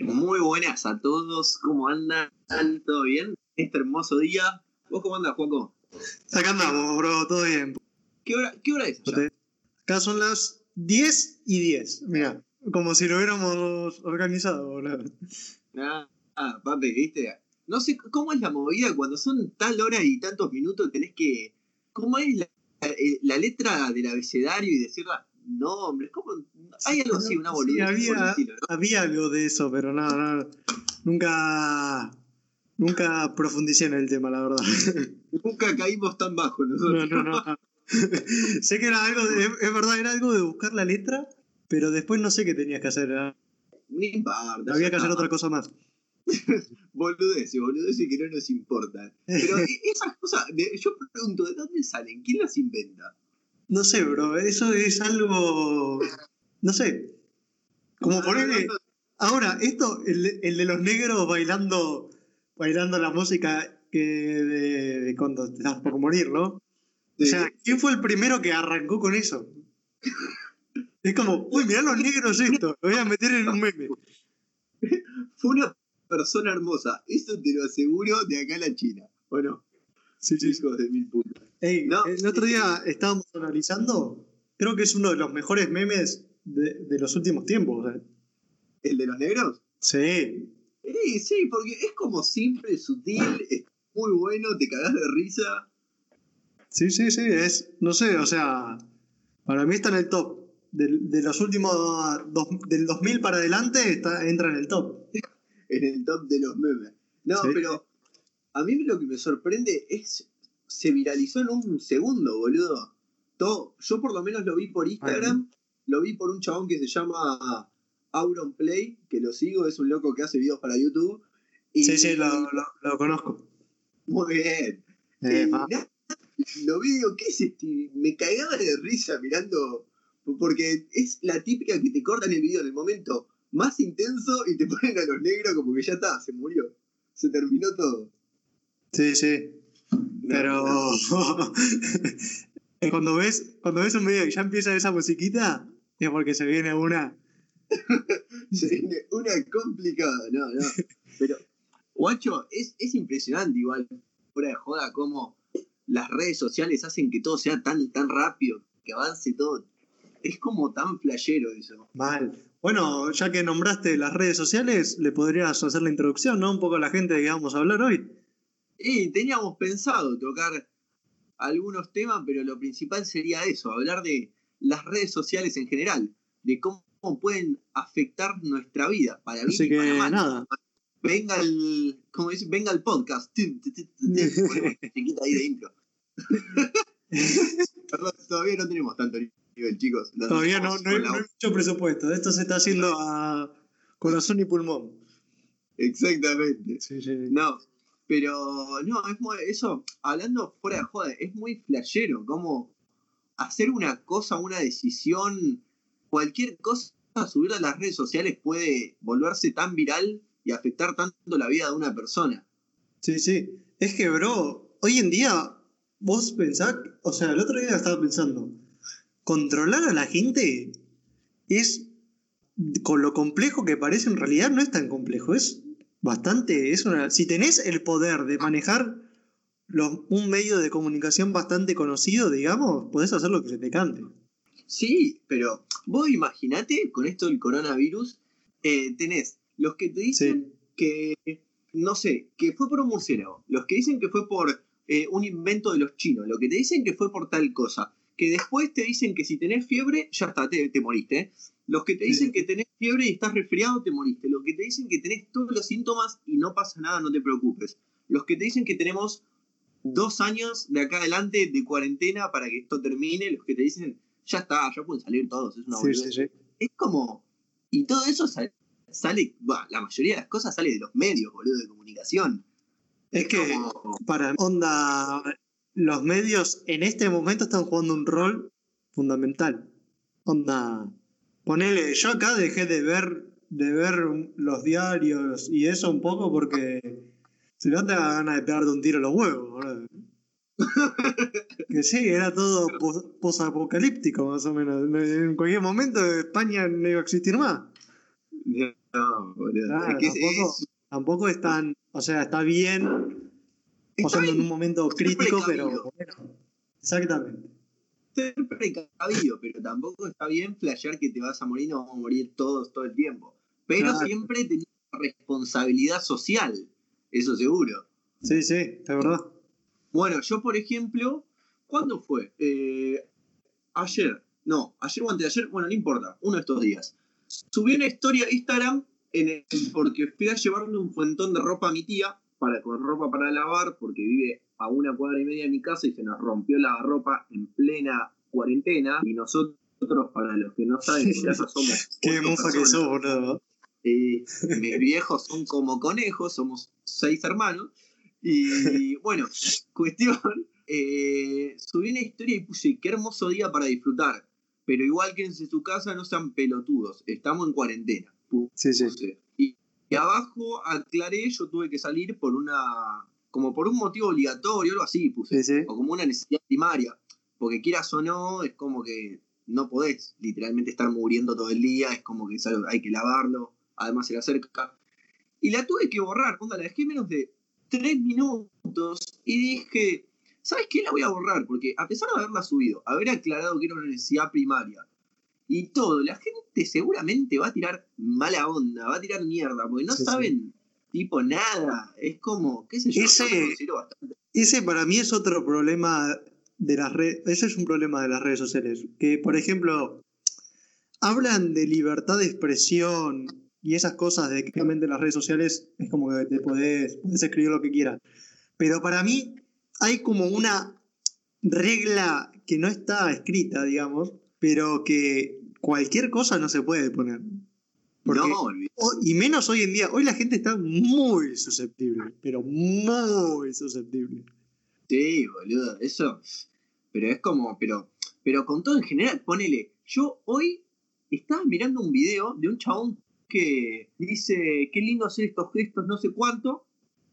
Muy buenas a todos, ¿cómo andan? ¿Todo bien? Este hermoso día. ¿Vos cómo andas, Juaco? Acá andamos, bro, todo bien. ¿Qué hora, qué hora es? allá? Acá son las 10 y 10. Mira, como si lo hubiéramos organizado, boludo. Ah, ah, papi, viste. No sé cómo es la movida cuando son tal hora y tantos minutos tenés que. ¿Cómo es la, eh, la letra del abecedario y decir los nombres? ¿Cómo? Hay algo así, una Sí, boludez el había, estilo, ¿no? había algo de eso, pero no, no. Nunca. Nunca profundicé en el tema, la verdad. Nunca caímos tan bajo No, nosotros. no, no. sé que era algo, de, es verdad, era algo de buscar la letra, pero después no sé qué tenías que hacer. era- No importa. Había que hacer otra cosa más. Boludeces, boludeces que no nos importan. Pero e- esas cosas, yo pregunto, ¿de dónde salen? ¿Quién las inventa? No sé, bro, eso es algo. No sé. Como ponerle. Ahora, esto, el, de- el de los negros bailando bailando la música que de, de cuando estás por morir, ¿no? O sea, ¿quién fue el primero que arrancó con eso? Es como, uy, mirá los negros esto, lo voy a meter en un meme. Fue una persona hermosa, eso te lo aseguro de acá a la China. Bueno, Sí, sí. hijos de mil putas. Ey, No. el otro día estábamos analizando, creo que es uno de los mejores memes de, de los últimos tiempos. ¿eh? ¿El de los negros? Sí, Sí, sí, porque es como simple, sutil, es muy bueno, te cagás de risa. sí, sí, sí, es, no sé, o sea, para mí está en el top. Del- De, los últimos, dos- del 2000 para adelante está, entra en el top. en el top de los memes. No, Sí. pero a mí lo que me sorprende es. Se viralizó en un segundo, boludo. Todo, yo por lo menos lo vi por Instagram, lo vi por un chabón que se llama Auron Play, que lo sigo, es un loco que hace videos para YouTube. Y, Sí, sí, lo, lo- lo conozco. Muy bien. Eh, nada, lo vi digo, ¿qué es este? Me cagaba de risa mirando, porque es la típica que te cortan el video en el momento más intenso y te ponen a los negros como que ya está, se murió, se terminó todo. Sí, sí. Pero cuando ves, cuando ves un video y ya empieza esa musiquita, es porque se viene una. Se viene una complicada, no, no. Pero, guacho, es, es impresionante igual, fuera de joda, cómo las redes sociales hacen que todo sea tan, tan rápido, que avance todo. Es como tan flashero eso. Mal. Bueno, ya que nombraste las redes sociales, le podrías hacer la introducción, ¿no? Un poco a la gente de que vamos a hablar hoy. Y teníamos pensado tocar algunos temas, pero lo principal sería eso, hablar de las redes sociales en general, de cómo pueden afectar nuestra vida, para bien Así para que mal. nada. Venga el, como dice, venga el podcast. Musiquita ahí de intro. Perdón, todavía no tenemos tanto nivel, chicos. Todavía no, no hay, no mucho presupuesto. Esto se está haciendo a corazón y pulmón. Exactamente. Sí, sí. No, pero no, es muy, eso, hablando fuera de joda, es muy flashero, como hacer una cosa, una decisión, cualquier cosa, subirla a las redes sociales puede volverse tan viral y afectar tanto la vida de una persona. Sí, sí. Es que, bro, hoy en día, vos pensás, o sea, el otro día estaba pensando, controlar a la gente es, con lo complejo que parece, en realidad no es tan complejo, es bastante, es una, si tenés el poder de manejar los- un medio de comunicación bastante conocido, digamos, podés hacer lo que se te cante. Sí, pero vos imaginate con esto del coronavirus, eh, tenés los que te dicen que, no sé, que fue por un murciélago, los que dicen que fue por eh, un invento de los chinos, los que te dicen que fue por tal cosa, que después te dicen que si tenés fiebre, ya está, te, te moriste. ¿eh? Los que te dicen que tenés fiebre y estás resfriado, te moriste. Los que te dicen que tenés todos los síntomas y no pasa nada, no te preocupes. Los que te dicen que tenemos dos años de acá adelante de cuarentena para que esto termine, los que te dicen, ya está, ya pueden salir todos, es una Sí, sí, sí. es como. Y todo eso sale. sale bah, la mayoría de las cosas sale de los medios, boludo, de comunicación. Es que, como- para onda, los medios en este momento están jugando un rol fundamental. Onda, ponele, yo acá dejé de ver, de ver los diarios y eso un poco porque si no te da ganas de pegarte un tiro a los huevos, boludo. Que sí, era todo pos- posapocalíptico más o menos. En cualquier momento España no iba a existir más. No. Claro, es que tampoco, es tampoco es tan. O sea, está bien pasando en un momento crítico, pero bueno. Exactamente. Ser precavido, pero tampoco está bien flashear que te vas a morir, no vamos a morir todos todo el tiempo. Pero Claro. siempre tenés responsabilidad social, eso seguro. Sí, sí, es verdad. Bueno, yo por ejemplo, ¿cuándo fue? Eh, ayer, no, ayer o antes de ayer, bueno, no importa, uno de estos días. Subí una historia a Instagram en el- porque fui a llevarle un fuentón de ropa a mi tía, para, con ropa para lavar, porque vive a una cuadra y media de mi casa y se nos rompió la ropa en plena cuarentena. Y nosotros, para los que no saben, en casa somos. Qué mufa que sos, boludo. Eh, mis viejos son como conejos, somos seis hermanos. Y bueno, cuestión, eh, subí una historia y puse qué hermoso día para disfrutar. Pero igual que en su casa, no sean pelotudos, estamos en cuarentena. Sí, sí. y abajo aclaré, yo tuve que salir por una, como por un motivo obligatorio, algo así puse, Sí, sí. o como una necesidad primaria. Porque quieras o no, es como que no podés literalmente estar muriendo todo el día, es como que es algo- hay que lavarlo, además se le acerca. Y la tuve que borrar, onda, la dejé menos de tres minutos y dije, ¿sabes qué? La voy a borrar, porque a pesar de haberla subido, haber aclarado que era una necesidad primaria y todo, la gente seguramente va a tirar mala onda, va a tirar mierda, porque no Sí, saben tipo nada, es como, qué sé yo, Ese- bastante Ese para mí es otro problema de las redes. Ese es un problema de las redes sociales. Que, por ejemplo, hablan de libertad de expresión y esas cosas de que realmente las redes sociales es como que te podés, podés escribir lo que quieras. Pero para mí hay como una regla que no está escrita, digamos, pero que cualquier cosa no se puede poner. Porque- No. O- y menos hoy en día. Hoy la gente está muy susceptible, pero muy susceptible. Sí, boludo, eso. Pero es como, pero, pero con todo en general, ponele. Yo hoy estaba mirando un video de un chabón que dice, qué lindo hacer estos gestos, no sé cuánto.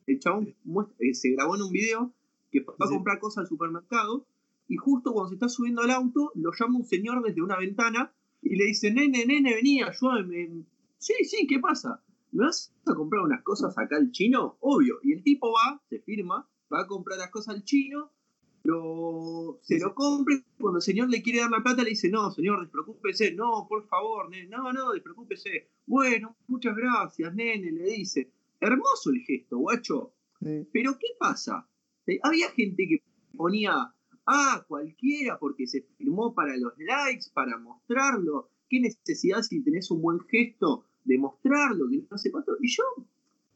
El chabón muestra- eh, se grabó en un video que fue a Sí. comprar cosas al supermercado y justo cuando se está subiendo al auto, lo llama un señor desde una ventana y le dice, nene, nene, vení, ayúdame. Sí, sí, ¿qué pasa? ¿Me vas a comprar unas cosas acá al chino? Obvio. Y el tipo va, se firma, va a comprar las cosas al chino, lo, se lo compra, cuando el señor le quiere dar la plata le dice, no, señor, despreocúpese, no, por favor, nene, no, no, despreocúpese. Bueno, muchas gracias, nene, le dice. Hermoso el gesto, guacho. Pero ¿qué pasa? Había gente que ponía, ah, cualquiera porque se firmó para los likes, para mostrarlo. ¿Qué necesidad si tenés un buen gesto de mostrarlo? Que no sé cuánto. Y yo,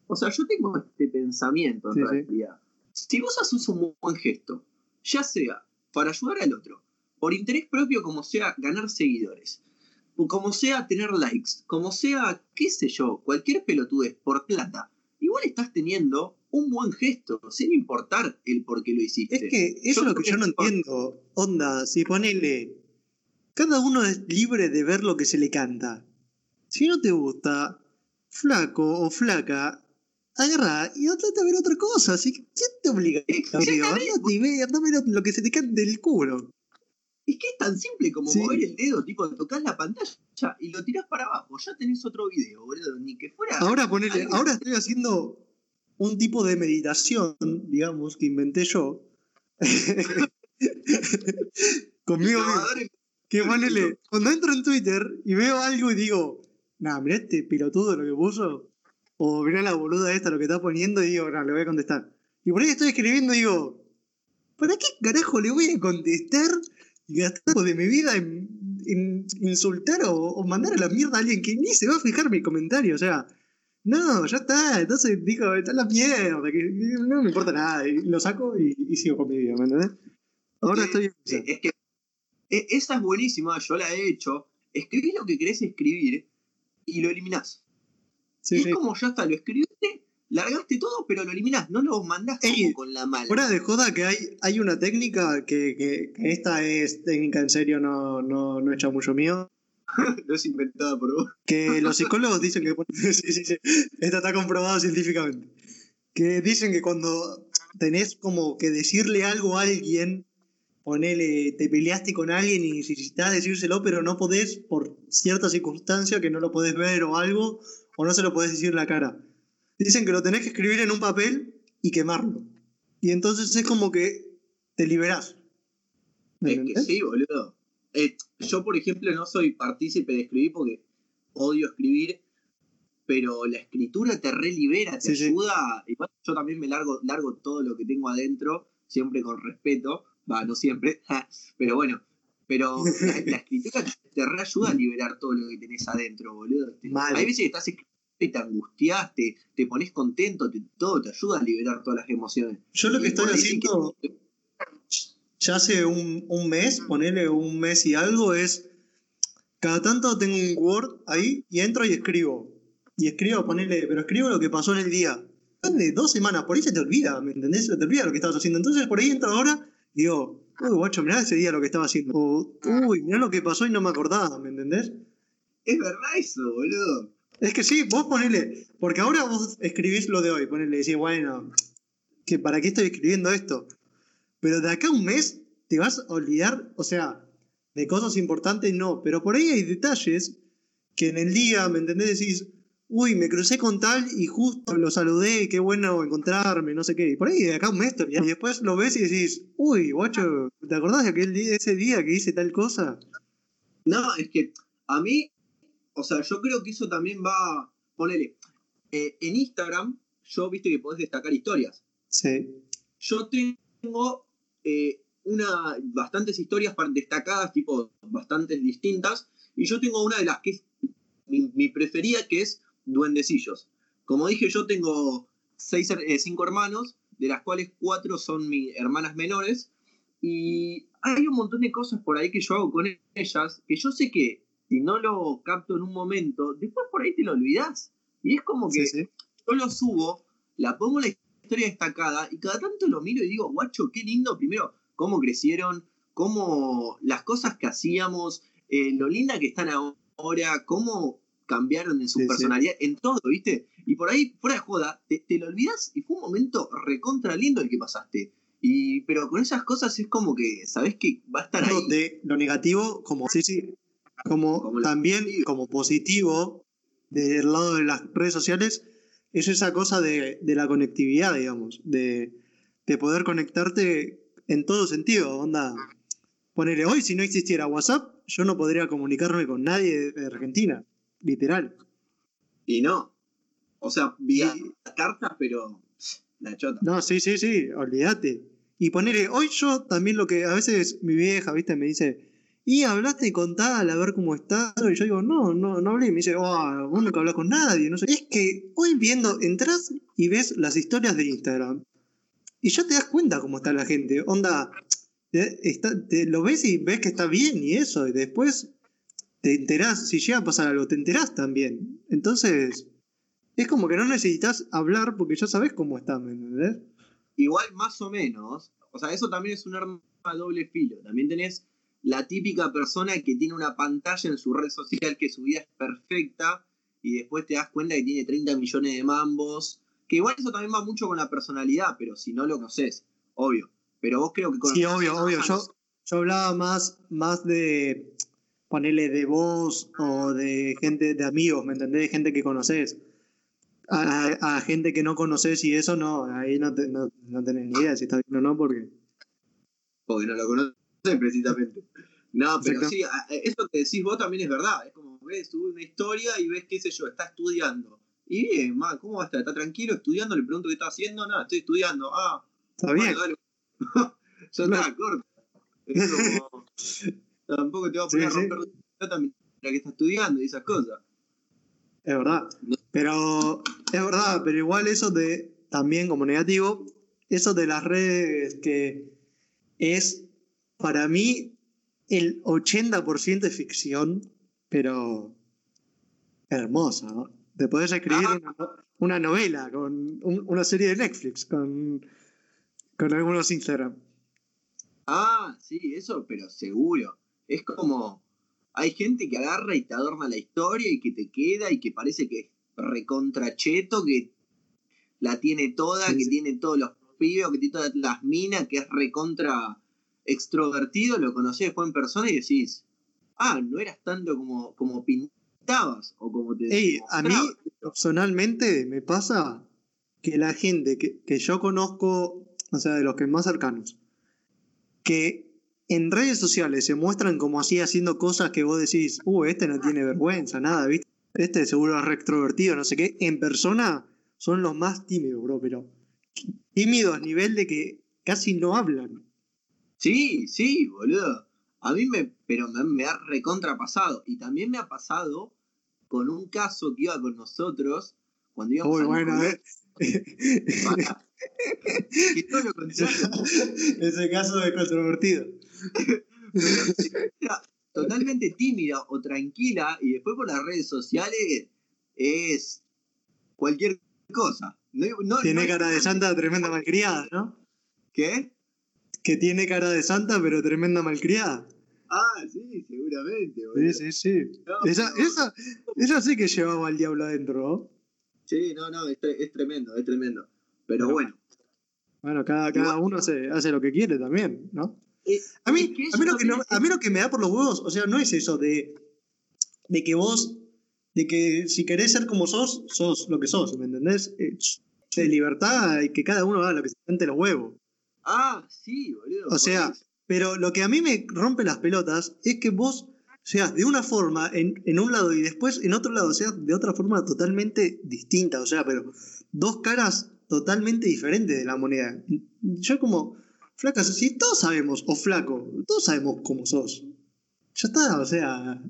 o sea, yo tengo este pensamiento en Sí, sí. realidad. Si vos haces un buen gesto, ya sea para ayudar al otro, por interés propio, como sea ganar seguidores, o como sea tener likes, como sea, qué sé yo, cualquier pelotudez por plata, igual estás teniendo un buen gesto, sin importar el por qué lo hiciste. Es que eso es lo que yo no entiendo. Onda, si ponele. Cada uno es libre de ver lo que se le canta. Si no te gusta, flaco o flaca, agarra y andate a ver otra cosa. Así que, ¿quién te obliga? Amigo? Andate y ve, andá a ver lo que se te cante del culo. Es que es tan simple como Sí. mover el dedo, tipo, tocas la pantalla y lo tirás para abajo. Ya tenés otro video, boludo. Ni que fuera. Ahora ponele, ahora estoy haciendo un tipo de meditación, digamos, que inventé yo. Conmigo mismo. Que ponele, cuando entro en Twitter y veo algo y digo, nah, mirá este pelotudo lo que puso, o mirá la boluda esta lo que está poniendo y digo, nah, le voy a contestar. Y por ahí estoy escribiendo y digo, ¿para qué carajo le voy a contestar y gastar de mi vida en, insultar o, mandar a la mierda a alguien que ni se va a fijar mi comentario? O sea, no, ya está, entonces digo, está la mierda, no me importa nada, y lo saco y, sigo con mi vida, ¿me entendés? Ahora estoy... Sí, es que e- esa es buenísima, yo la he hecho. Escribís lo que querés escribir y lo eliminás. Sí, es sí. como ya está, lo escribiste, largaste todo, pero lo eliminás, no lo mandás como Ey, con la mala. Fuera de joda que hay, hay una técnica que, que- que esta es técnica en serio, no, no, no hecha mucho mío. no es inventada por vos. Que los psicólogos dicen que. sí, sí, sí. Esto está comprobado científicamente. Que dicen que cuando tenés como que decirle algo a alguien, ponele, te peleaste con alguien y necesitas decírselo, pero no podés por cierta circunstancia que no lo podés ver o algo, o no se lo podés decir en la cara. Dicen que lo tenés que escribir en un papel y quemarlo. Y entonces es como que te liberás. Es que sí, boludo. Eh, yo, por ejemplo, no soy partícipe de escribir porque odio escribir, pero la escritura te relibera, te ayuda. Igual yo también me largo, largo todo lo que tengo adentro, siempre con respeto. Va, no siempre, pero bueno. Pero la, escritura te reayuda a liberar todo lo que tenés adentro, boludo. Hay veces que estás escribiendo te angustiaste, te, pones contento, todo te ayuda a liberar todas las emociones. Yo lo que estoy haciendo ya hace un, un mes, ponerle un mes y algo, es cada tanto tengo un Word ahí y entro y escribo. Y escribo, ponerle, pero escribo lo que pasó en el día. De dos semanas, por ahí se te olvida, ¿me entendés? Se te olvida lo que estabas haciendo. Entonces por ahí entro ahora y digo, uy, guacho, mirá ese día lo que estaba haciendo. O, uy, mirá lo que pasó y no me acordaba, ¿me entendés? Es verdad eso, boludo. Es que sí, vos ponele, porque ahora vos escribís lo de hoy, ponele, decís, bueno, que ¿para qué estoy escribiendo esto? Pero de acá a un mes te vas a olvidar, o sea, de cosas importantes no, pero por ahí hay detalles que en el día, ¿me entendés? Decís, uy, me crucé con tal y justo lo saludé, qué bueno encontrarme, no sé qué. Y por ahí de acá un mes Y después lo ves y decís, uy, guacho, ¿te acordás de aquel día, ese día que hice tal cosa? No, es que a mí o sea, yo creo que eso también va, ponele, eh, en Instagram, yo viste que podés destacar historias. Sí. Yo tengo eh, una, bastantes historias destacadas, tipo, bastantes distintas, y yo tengo una de las que es mi, preferida, que es Duendecillos. Como dije, yo tengo seis, eh, cinco hermanos, de las cuales cuatro son mis hermanas menores, y hay un montón de cosas por ahí que yo hago con ellas, que yo sé que si no lo capto en un momento, después por ahí te lo olvidas. Y es como que yo lo subo, la pongo la historia destacada y cada tanto lo miro y digo, guacho, qué lindo, primero, cómo crecieron, cómo las cosas que hacíamos, eh, lo linda que están ahora, cómo cambiaron en su personalidad, en todo, ¿viste? Y por ahí, fuera de joda, te, lo olvidas y fue un momento recontra lindo el que pasaste. Y, pero con esas cosas es como que, ¿sabes que va a estar ahí? De lo negativo, como, sí, sí, como, también como positivo del lado de las redes sociales es esa cosa de, la conectividad, digamos, de, poder conectarte en todo sentido, onda. Ponerle hoy, si no existiera WhatsApp, yo no podría comunicarme con nadie de Argentina, literal. Y no. O sea, vía cartas, pero la chota. No, sí, sí, sí, olvídate. Y ponerle, hoy yo también lo que a veces mi vieja, viste, me dice, y hablaste con tal, a ver cómo está. Y yo digo, no, no, no hablé. Y me dice, oh, vos no hablas con nadie. No sé. Es que hoy viendo, entras y ves las historias de Instagram. Y ya te das cuenta cómo está la gente. Onda, te, lo ves y ves que está bien y eso. Y después te enterás, si llega a pasar algo, te enterás también. Entonces, es como que no necesitas hablar porque ya sabes cómo está, ¿me entendés? Igual más o menos. O sea, eso también es un arma a doble filo. También tenés la típica persona que tiene una pantalla en su red social que su vida es perfecta y después te das cuenta que tiene 30 millones de mambos. Que igual eso también va mucho con la personalidad, pero si no lo conoces, obvio. Pero vos creo que con Sí, obvio, obvio. Yo, yo hablaba más, más de ponerle de vos o de gente, de amigos, ¿me entendés? De gente que conoces. A, gente que no conoces y eso no, ahí no, no, tenés ni idea si está bien o no, porque. Porque no lo conoces precisamente. No, pero sí, eso que decís vos también es verdad. Es como ves, sube una historia y ves, qué sé yo, está estudiando. Y bien, ¿cómo va a estar? ¿Está tranquilo estudiando? Le pregunto qué está haciendo. Nada, estoy estudiando. Ah, está bien. Yo estaba corto. Es como, tampoco te va a poner a romper la también que está estudiando y esas cosas. Es verdad. Pero es verdad, pero igual eso de también como negativo, eso de las redes que es para mí el 80% es ficción, pero hermosa. ¿no? Te podés escribir una, novela con una serie de Netflix, con, con algunos Instagram. Ah, sí, eso, pero seguro. Es como, hay gente que agarra y te adorna la historia y que te queda y que parece que es recontracheto, que la tiene toda, que tiene todos los pibes, que tiene todas las minas, que es recontra extrovertido, lo conocés después en persona y decís, ah, no eras tanto como, como pinta pintabas o como te Ey, a mí personalmente me pasa que la gente que, que yo conozco, o sea, de los que más cercanos, que en redes sociales se muestran como así haciendo cosas que vos decís, uh, este no tiene vergüenza, nada, ¿viste? Este seguro es re extrovertido, no sé qué. En persona son los más tímidos, bro, pero tímidos a nivel de que casi no hablan. Sí, sí, boludo. A mí me, pero me, me ha recontrapasado. Y también me ha pasado con un caso que iba con nosotros cuando íbamos Muy al bueno. ¿eh? que todo lo. Ese caso de controvertido. Pero totalmente tímida o tranquila y después por las redes sociales es cualquier cosa. No, no- Tiene no- cara de santa tremenda malcriada, ¿no? ¿Qué? Que tiene cara de santa pero tremenda malcriada. Ah, sí, seguramente. boludo. Sí, sí, sí. Esa, esa, esa sí que llevaba al diablo adentro, ¿no? Sí, no, no, es, tre- es tremendo, es tremendo. Pero Pero- bueno. Bueno, cada, cada uno hace, hace lo que quiere también, ¿no? Eh, A mí, a, mí lo que no- a mí lo que me da por los huevos, o sea, no es eso de, de que vos, de que si querés ser como sos, sos lo que sos, ¿me entendés? Eh, de libertad y que cada uno haga lo que se siente los huevos. Ah, sí, boludo. O sea, eso. Pero lo que a mí me rompe las pelotas es que vos seas de una forma en, en un lado y después en otro lado seas de otra forma totalmente distinta. O sea, pero dos caras totalmente diferentes de la moneda. Yo como, flaca, si todos sabemos, o flaco, todos sabemos cómo sos. Ya está, o sea,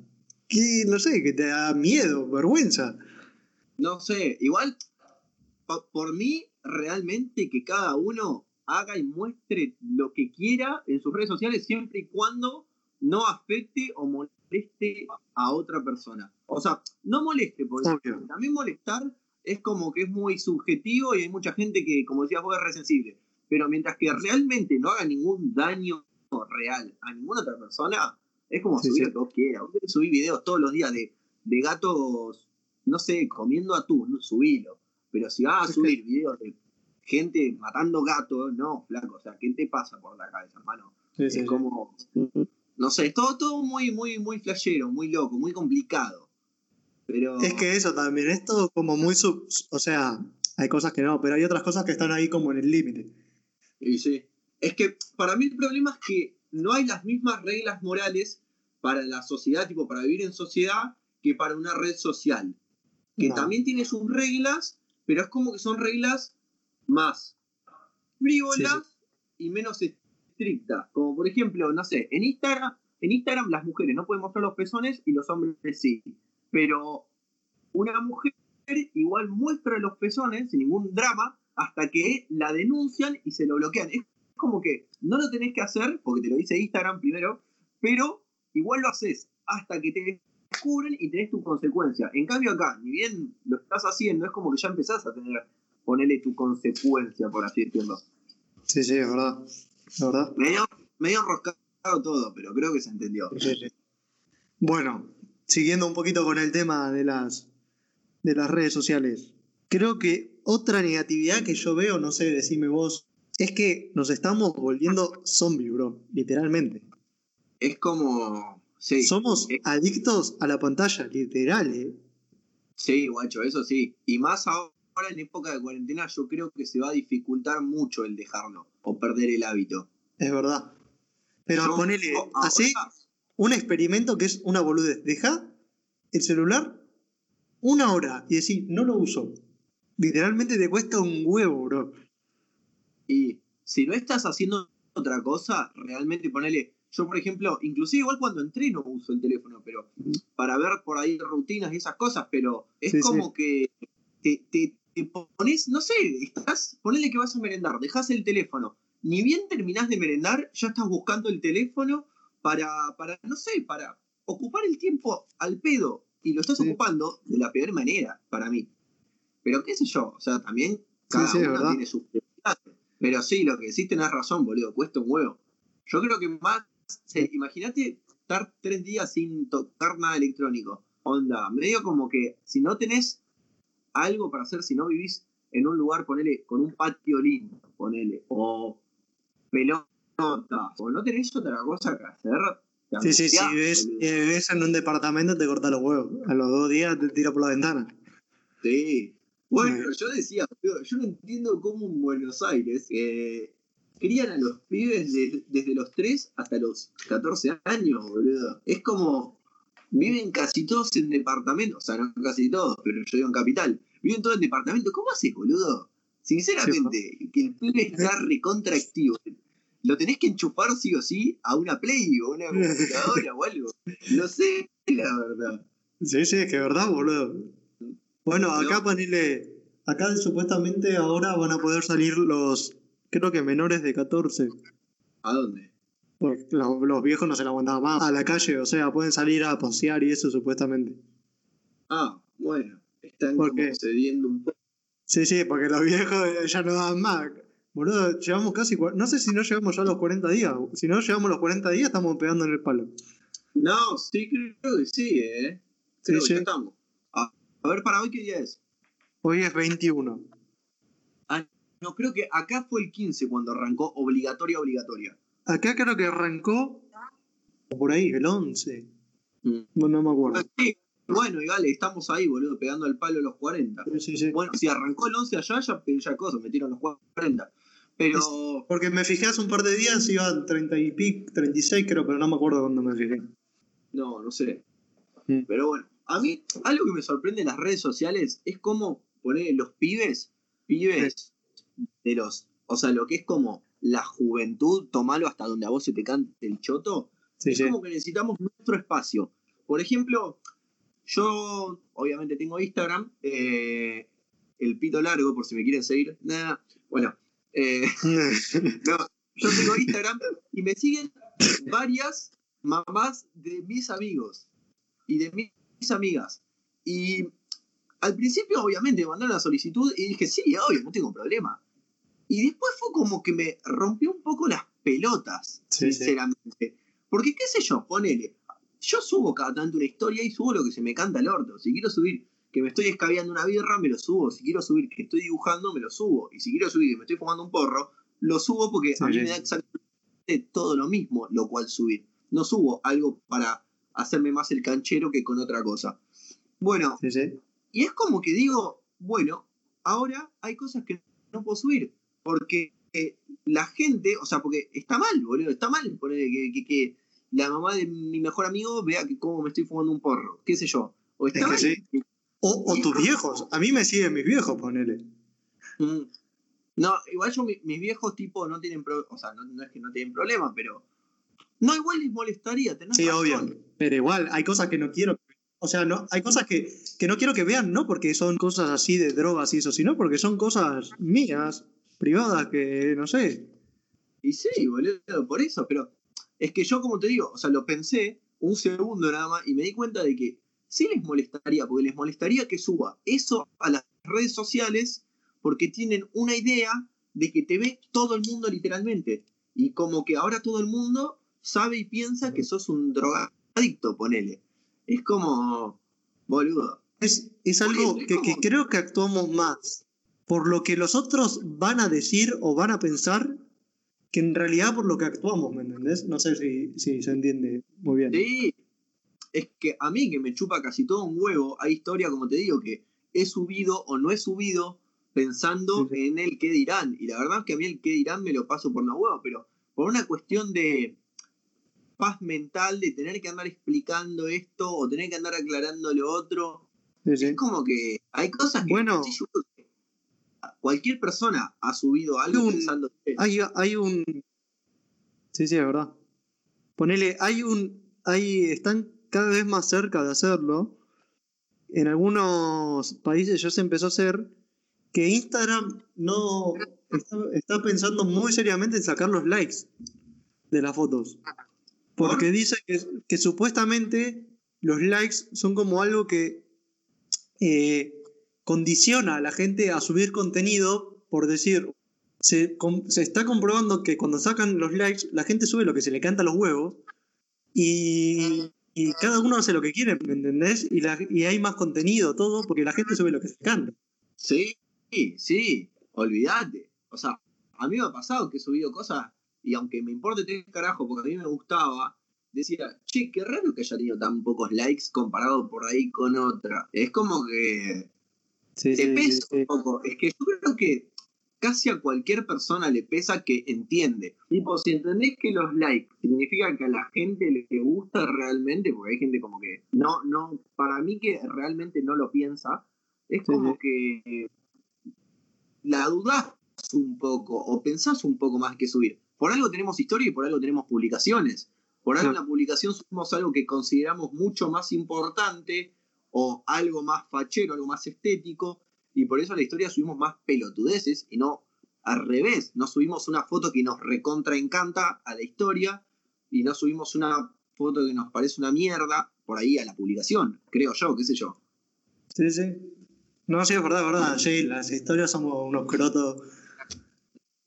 que no sé, que te da miedo, vergüenza. No sé, igual, pa- por mí, realmente que cada uno haga y muestre lo que quiera en sus redes sociales siempre y cuando no afecte o moleste a otra persona. O sea, no moleste, porque Obvio. también molestar es como que es muy subjetivo y hay mucha gente que, como decías vos, es resensible. Pero mientras que realmente no haga ningún daño real a ninguna otra persona, es como Sí, subir sí. lo que vos quieras. Vos querés subir videos todos los días de, de gatos, no sé, comiendo atún, no, subilo. Pero si vas a subir videos de gente matando gatos, no, flaco. O sea, ¿qué te pasa por la cabeza, hermano? es como, no sé, es todo, todo muy, muy, muy flashero, muy loco, muy complicado. Pero... Es que eso también, es todo como muy sub... O sea, hay cosas que no, pero hay otras cosas que están ahí como en el límite. Y sí. Es que para mí el problema es que no hay las mismas reglas morales para la sociedad, tipo para vivir en sociedad, que para una red social. Que No. también tiene sus reglas, pero es como que son reglas más frívolas y menos estrictas. Como por ejemplo, no sé, en Instagram, en Instagram las mujeres no pueden mostrar los pezones y los hombres sí. Pero una mujer igual muestra los pezones sin ningún drama hasta que la denuncian y se lo bloquean. Es como que no lo tenés que hacer, porque te lo dice Instagram primero, pero igual lo haces hasta que te descubren y tenés tu consecuencia. En cambio acá, ni bien lo estás haciendo, es como que ya empezás a tener, ponerle tu consecuencia, por así decirlo. Sí, sí, es verdad. Es verdad. Medio, medio enroscado todo, pero creo que se entendió. Sí, sí. Bueno, siguiendo un poquito con el tema de las, de las redes sociales. Creo que otra negatividad que yo veo, no sé, decime vos, es que nos estamos volviendo zombies, bro, literalmente. Es como... Sí, Somos eh, adictos a la pantalla, literal, ¿eh? sí, guacho, eso sí. Y más ahora en época de cuarentena yo creo que se va a dificultar mucho el dejarlo o perder el hábito. Es verdad. Pero Yo- ponele, ahora- así un experimento que es una boludez. Deja el celular una hora y decir, no lo uso. Literalmente te cuesta un huevo, bro. Y si no estás haciendo otra cosa, realmente ponele. Yo, por ejemplo, inclusive igual cuando entreno uso el teléfono, pero para ver por ahí rutinas y esas cosas, pero es Sí, como que te, te, te pones, no sé, estás, ponele que vas a merendar, dejas el teléfono. Ni bien terminás de merendar, ya estás buscando el teléfono para, para no sé, para ocupar el tiempo al pedo. Y lo estás Sí. ocupando de la peor manera, para mí. Pero qué sé yo, o sea, también cada sí, uno verdad. tiene sus prioridades. Pero sí, lo que decís tenés razón, boludo, cuesta un huevo. Yo creo que más, imagínate estar tres días sin tocar nada electrónico. Onda, medio como que si no tenés algo para hacer, si no vivís en un lugar, ponele, con un patio lindo, ponele, o pelotas, o no tenés otra cosa que hacer, Sí, sí, sí, ves, ves en un departamento te corta los huevos. A los dos días te tira por la ventana. Sí. Bueno, yo decía, yo no entiendo cómo en Buenos Aires eh, crían a los pibes desde los 3 hasta los 14 años, boludo. Es como, viven casi todos en departamentos, o sea, no casi todos, pero yo digo en capital. Viven todos en departamento. ¿Cómo haces, boludo? Sinceramente, que el pibe está recontractivo. Lo tenés que enchufar sí o sí a una Play o una computadora o algo. No sé, la verdad. Sí, sí, es que es verdad, boludo. Bueno, acá ponele. Acá supuestamente ahora van a poder salir los creo que menores de 14. ¿A dónde? Porque los, viejos no se la aguantaban más. A la calle, o sea, pueden salir a pasear y eso supuestamente. Ah, bueno. Están cediendo un poco. Sí, sí, porque los viejos ya no dan más. Boludo, llevamos casi. No sé si no llegamos ya a los 40 días. Si no llegamos a los 40 días, estamos pegando en el palo. No, sí, creo que sí, ¿eh? Creo que ya estamos. A, ver, para hoy, ¿qué día es? Hoy es 21. No, creo que acá fue el 15 cuando arrancó obligatoria, obligatoria. Acá creo que arrancó por ahí, el 11. Mm. Bueno, no me acuerdo. Ah, bueno, y vale, estamos ahí, boludo, pegando al palo los 40. Sí, sí, bueno, si arrancó el 11 allá, ya, ya cosa, metieron los 40. Pero. porque me fijé hace un par de días, iba 30 y pico, 36 creo, pero no me acuerdo cuándo me fijé. No, no sé. Mm. Pero bueno, a mí, algo que me sorprende en las redes sociales es cómo poner los pibes, pibes de los, o sea, lo que es como la juventud, tomalo hasta donde a vos se te cante el choto, es como que necesitamos nuestro espacio. Por ejemplo, yo obviamente tengo Instagram, eh, el pito largo, por si me quieren seguir. Nada, bueno, eh, yo tengo Instagram y me siguen varias mamás de mis amigos y de mis amigas. Y al principio, obviamente, me mandaron la solicitud y dije, sí, obvio, no tengo problema. Y después fue como que me rompió un poco las pelotas, sinceramente. Porque, qué sé yo, ponele. Yo subo cada tanto una historia y subo lo que se me canta el orto. Si quiero subir que me estoy escabeando una birra, me lo subo. Si quiero subir que estoy dibujando, me lo subo. Y si quiero subir que me estoy fumando un porro, lo subo porque a mí me da exactamente todo lo mismo, lo cual subir. No subo algo para hacerme más el canchero que con otra cosa. Bueno, y es como que digo, bueno, ahora hay cosas que no puedo subir porque eh, la gente, o sea, porque está mal, boludo, está mal poner que, que, la mamá de mi mejor amigo vea que cómo me estoy fumando un porro, qué sé yo. O está O, tus viejos, a mí me siguen mis viejos, ponele. Mm. No, igual yo, mis viejos, tipo, no tienen o sea, no, es que no tienen problema, pero. No, igual les molestaría tener. Sí, obvio. Pero igual, hay cosas que no quiero. O sea, no, hay cosas que, que no quiero que vean, no porque son cosas así de drogas y eso, sino porque son cosas mías privadas que, no sé. Y sí, boludo, por eso, pero es que yo, como te digo, o sea, lo pensé un segundo nada más y me di cuenta de que sí les molestaría, porque les molestaría que suba eso a las redes sociales porque tienen una idea de que te ve todo el mundo literalmente. Y como que ahora todo el mundo sabe y piensa que sos un drogadicto, ponele. Es como, boludo. Es, es algo que, que, creo que actuamos más por lo que los otros van a decir o van a pensar que en realidad por lo que actuamos, ¿me entendés? No sé si, se entiende muy bien. Sí, es que a mí que me chupa casi todo un huevo, hay historia, como te digo, que he subido o no he subido pensando en el qué dirán. Y la verdad es que a mí el qué dirán me lo paso por la huevo, pero por una cuestión de paz mental, de tener que andar explicando esto o tener que andar aclarando lo otro. es como que hay cosas que bueno, cualquier persona ha subido algo pensando. Hay, hay un. Sí, sí, es verdad. Ponele, hay un. Hay, están cada vez más cerca de hacerlo. En algunos países ya se empezó a hacer que Instagram no está, pensando muy seriamente en sacar los likes de las fotos. Porque dice que, que supuestamente los likes son como algo que eh, condiciona a la gente a subir contenido por decir, se, está comprobando que cuando sacan los likes, la gente sube lo que se le canta a los huevos y, cada uno hace lo que quiere, ¿me entendés? Y, y hay más contenido, todo, porque la gente sube lo que se canta. Sí, sí, olvídate. O sea, a mí me ha pasado que he subido cosas y aunque me importe tres carajo porque a mí me gustaba, decía, che, qué raro que haya tenido tan pocos likes comparado por ahí con otra. Es como que Sí, te sí, pesa sí, un poco. Es que yo creo que casi a cualquier persona le pesa que entiende. Tipo, si entendés que los likes significan que a la gente le gusta realmente, porque hay gente como que no, no, para mí que realmente no lo piensa, es como que la dudás un poco o pensás un poco más que subir. Por algo tenemos historia y por algo tenemos publicaciones. Por algo en la publicación subimos algo que consideramos mucho más importante o algo más fachero, algo más estético, y por eso a la historia subimos más pelotudeces y no al revés. No subimos una foto que nos recontra encanta a la historia y no subimos una foto que nos parece una mierda por ahí a la publicación, creo yo, qué sé yo. Sí, sí. No, sí, es verdad, es verdad. Sí, las historias somos unos crotos.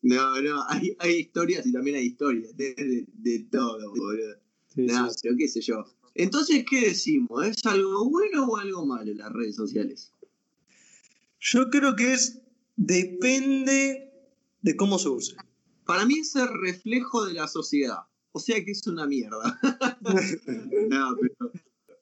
No, no, hay, hay historias y también hay historias, de, de- de todo, boludo. Sí, No, sí, pero qué sé yo. Entonces, ¿qué decimos? ¿Es algo bueno o algo malo las redes sociales? Yo creo que es. Depende de cómo se use. Para mí es el reflejo de la sociedad. O sea que es una mierda. no,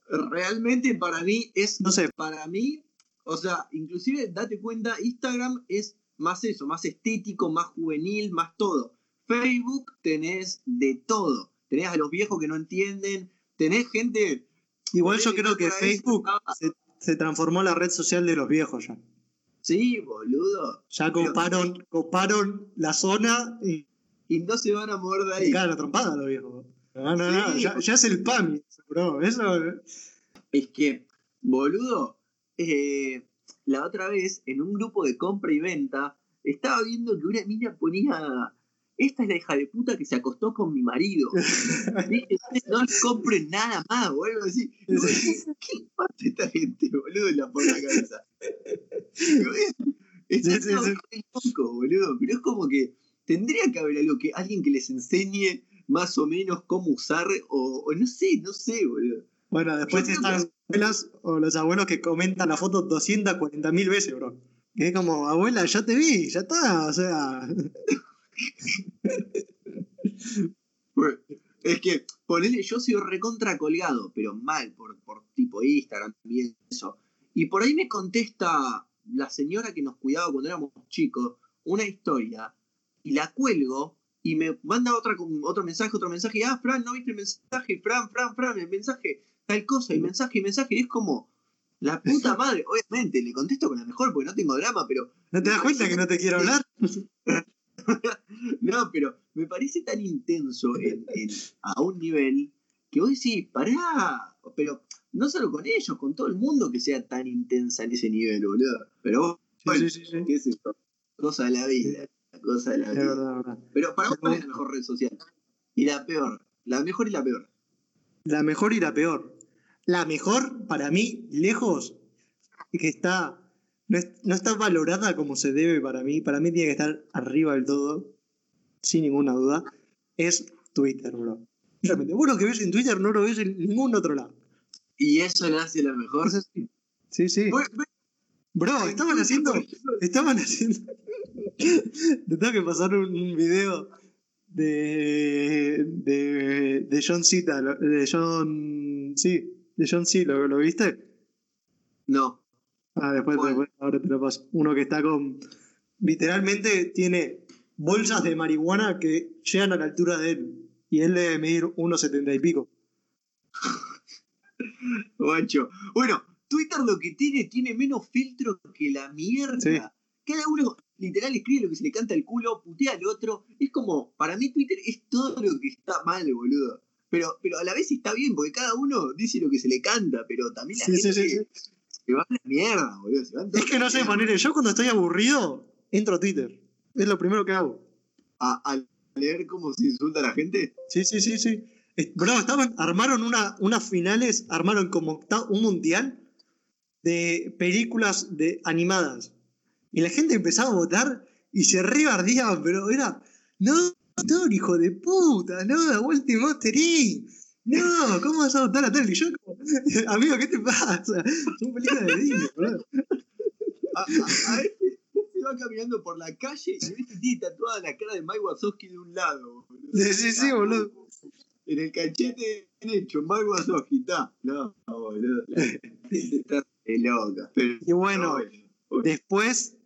pero realmente para mí es No sé, para mí, o sea, inclusive date cuenta, Instagram es más eso, más estético, más juvenil, más todo. Facebook tenés de todo. Tenés a los viejos que no entienden, tenés gente... igual yo creo que Facebook se, se transformó en la red social de los viejos ya. Sí, boludo. Ya Pero- coparon, coparon la zona y Y no se van a mover de ahí. la trompada los viejos. No, no, no, ya, ya es el PAMI, bro. Eso, Es que, boludo, eh, la otra vez en un grupo de compra y venta estaba viendo que una niña ponía. Esta es la hija de puta que se acostó con mi marido. Dije, no le compren nada más, boludo. Así, ¿Qué pasa esta gente, boludo? La por la cabeza. Está Sí, sí, todo sí. re loco, boludo. Pero es como que tendría que haber algo que alguien que les enseñe más o menos cómo usar, o, o no sé, no sé, boludo. Bueno, después Yo están las abuelas o los abuelos que comentan la foto 240 mil veces, bro. Que es como, abuela, ya te vi, ya está, o sea. Bueno, Es que, ponele, yo soy recontra colgado, pero mal, por, por tipo Instagram y eso. Y por ahí me contesta la señora que nos cuidaba cuando éramos chicos una historia y la cuelgo y me manda otra, otro mensaje, otro mensaje. Y, ah, Fran, ¿no viste el mensaje? Fran, Fran, Fran, el mensaje, tal cosa, y mensaje, y mensaje. Y es como, la puta madre, obviamente, le contesto con la mejor porque no tengo drama, pero ¿No te das cuenta que no te quiero hablar? no, pero me parece tan intenso en- en- a un nivel que vos decís, pará, pero no solo con ellos, con todo el mundo que sea tan intensa en ese nivel, boludo. Pero bueno, Sí, sí, sí. sí. qué sé yo, cosa de la vida, cosa de la Es vida. verdad, es verdad. Pero para vos, ¿cuál es la mejor red social? Y la peor, la mejor y la peor. La mejor y la peor. La mejor, para mí, lejos, y que está. No, es- no está valorada como se debe para mí. Para mí tiene que estar arriba del todo, sin ninguna duda. Es Twitter, bro. Realmente, vos lo que ves en Twitter no lo ves en ningún otro lado. Y eso la hace la mejor. Sí, sí. Vos- Bro, estaban haciendo. Estaban haciendo. Te tengo que pasar un, video de. de. de John Cita. De John. Sí, de John C. ¿Lo, lo viste? No, Ah, después, después- ahora te lo paso. Uno que está con. Literalmente tiene bolsas de marihuana que llegan a la altura de él. Y él debe medir 1,70 y pico. Guacho. Bueno, Twitter lo que tiene, tiene menos filtro que la mierda. Sí. Cada uno literal escribe lo que se le canta el culo, putea al otro. Es como, para mí Twitter es todo lo que está mal, boludo. Pero, pero a la vez está bien, porque cada uno dice lo que se le canta, pero también la Sí, gente sí, sí. se va a la mierda, boludo. se van Es que no sé, manera. Yo cuando estoy aburrido, entro a Twitter. Es lo primero que hago. A, a leer cómo se insulta a la gente. Sí, sí, sí, sí. Eh, Bro, estaban, armaron una, unas finales, armaron como un mundial de películas de, animadas. Y la gente empezaba a votar y se rebardeaban, pero era, no, no, hijo de puta, no, y Monster. No, ¿cómo vas a votar a tal? Y yo como, amigo, ¿qué te pasa? Son películas de Disney, bro. A, a- a este se va caminando por la calle y ves que tiene tatuada la cara de Mike Wazowski de un lado, boludo. Sí, sí, sí, boludo. en el cachete derecho, Mago Sojita. No, boludo. La gente está de loca. Pero, Y bueno, después,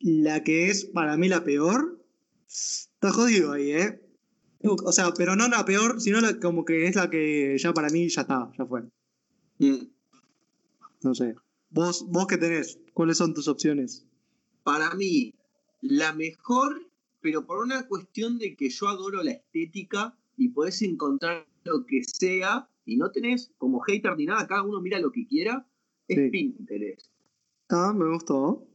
la que es para mí la peor, está jodido ahí, ¿eh? O sea, pero no la peor, sino la, como que es la que ya para mí ya está, ya fue. Mm. No sé. ¿Vos, vos qué tenés? ¿Cuáles son tus opciones? para mí, la mejor, pero por una cuestión de que yo adoro la estética y podés encontrar lo que sea y no tenés como hater ni nada, cada uno mira lo que quiera, es Sí. Pinterest. Ah, me gustó.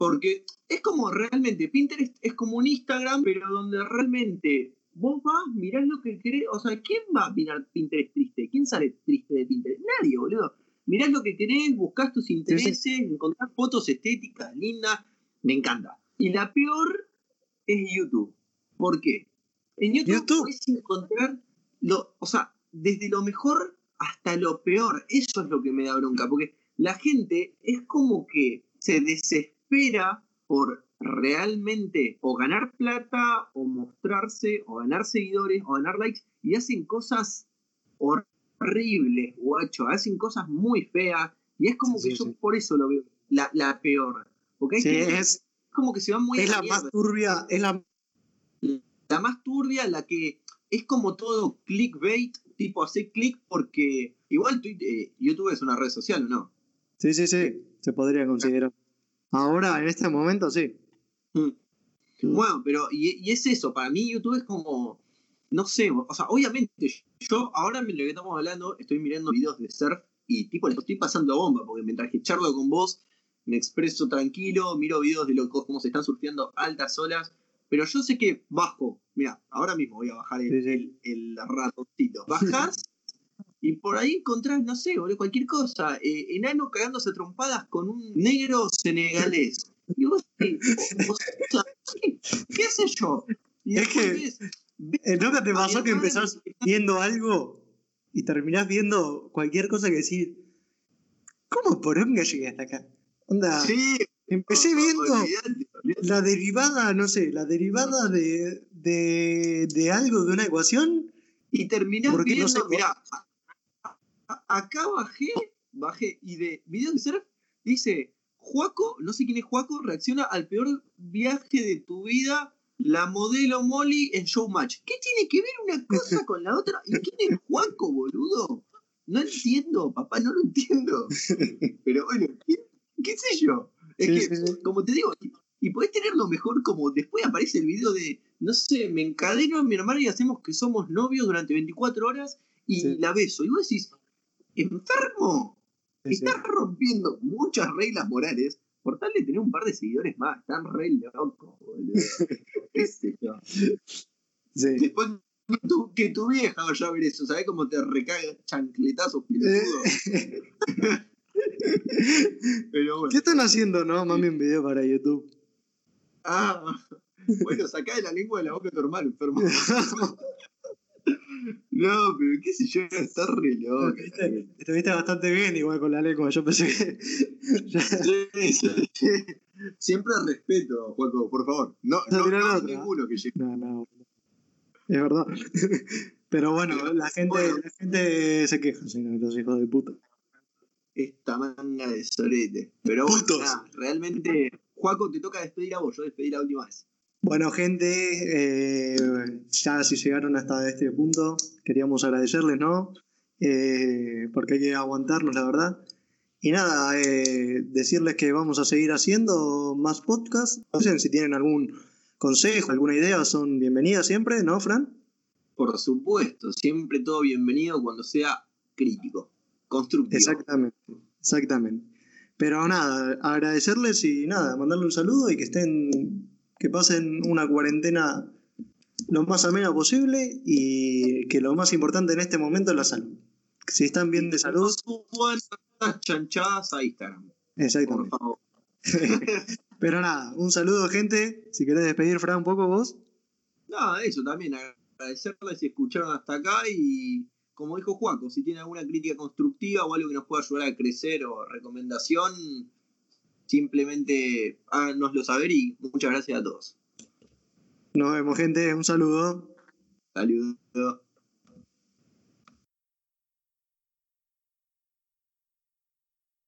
Porque es como realmente, Pinterest es como un Instagram, pero donde realmente vos vas, mirás lo que querés. O sea, ¿quién va a mirar Pinterest triste? ¿Quién sale triste de Pinterest? Nadie, boludo. Mirás lo que querés, buscás tus intereses, encontrás fotos estéticas, lindas. Me encanta. Y la peor es YouTube. ¿Por qué? En YouTube, YouTube. puedes encontrar, lo, o sea, desde lo mejor hasta lo peor. Eso es lo que me da bronca. Porque la gente es como que se desespera por realmente o ganar plata o mostrarse o ganar seguidores o ganar likes y hacen cosas horribles, guacho, hacen cosas muy feas y es como Sí, que sí, yo sí. por eso lo veo la, la peor. Porque hay que es, como que se van muy es la más turbia, es la... la más turbia, la que es como todo clickbait, tipo hacer click porque igual Twitter- eh, YouTube es una red social, ¿o no? Sí, sí, sí, se podría considerar. Ahora, en este momento, sí. Mm. Bueno, pero y, y es eso, para mí YouTube es como, no sé, o sea, obviamente yo ahora en lo que estamos hablando estoy mirando videos de surf y tipo le estoy pasando bomba, porque mientras que charlo con vos me expreso tranquilo, miro videos de locos cómo se están surfeando altas olas, pero yo sé que bajo, mira, ahora mismo voy a bajar el, Sí, sí. el, el ratoncito, bajás y por ahí encontrás, no sé, boludo, cualquier cosa, eh, enano cagándose a trompadas con un negro senegalés. Y vos, ¿qué, qué sé yo? Y Es que- ves- ves ¿Nunca te pasó que empezás viendo algo y terminás viendo cualquier cosa que decir, ¿cómo poronga llegué hasta acá? Onda, Sí, empecé viendo olvidate, olvidate. la derivada, no sé, la derivada de, de, de algo, de una ecuación. Y terminás no viendo, sé- mirá, acá bajé, bajé, y de video de surf dice, Juaco, no sé quién es Juaco, reacciona al peor viaje de tu vida, la modelo Molly en Showmatch. ¿Qué tiene que ver una cosa con la otra? ¿Y quién es Juaco, boludo? No entiendo, papá, no lo entiendo. Pero bueno, ¿qué, qué sé yo? Es Sí, que, sí, sí. como te digo, y, podés tener lo mejor como después aparece el video de, no sé, me encadeno a mi hermana y hacemos que somos novios durante 24 horas y la beso. Y vos decís, enfermo, Sí, sí. estás rompiendo muchas reglas morales por tal de tener un par de seguidores más. Están re locos, boludo. ¿Qué sé yo? Sí. Después que tu, que tu vieja vaya a ver eso, ¿sabés cómo te recaga chancletazos? Pero bueno. ¿Qué están haciendo, no? Mami, un video para YouTube. Ah, bueno, sacá de la lengua de la boca de tu hermano, enfermo. No, pero qué sé yo, está re loco. Estuviste estuviste bastante bien igual con la lengua. Yo pensé que. ya- Sí, sí, sí. Siempre respeto, Juaco, por favor. No, No no, hay ninguno que llegue. No, no. Es verdad. Pero bueno, la gente, Bueno. la gente se queja, sí, los hijos de puta. Esta manga de sorete. Pero bueno, nada, realmente, Juaco, te toca despedir a vos, yo despedí la última vez. Bueno, gente, eh, ya si llegaron hasta este punto, queríamos agradecerles, ¿no? Eh, porque hay que aguantarnos, la verdad. Y nada, eh, decirles que vamos a seguir haciendo más podcasts. Si tienen algún consejo, alguna idea, son bienvenidas siempre, ¿no, Fran? Por supuesto, siempre todo bienvenido cuando sea crítico, constructivo. Exactamente, exactamente. Pero nada, agradecerles y nada, mandarle un saludo y que estén, que pasen una cuarentena lo más amena posible y que lo más importante en este momento es la salud. Si están bien de salud, suban chanchadas a Instagram, por exactamente. favor. Pero nada, un saludo gente. Si querés despedir, Fran, un poco vos. Nada, eso también, agradecerles si escucharon hasta acá y como dijo Juaco, si tiene alguna crítica constructiva o algo que nos pueda ayudar a crecer o recomendación, simplemente háganoslo saber y muchas gracias a todos. Nos vemos gente, un saludo. Saludos.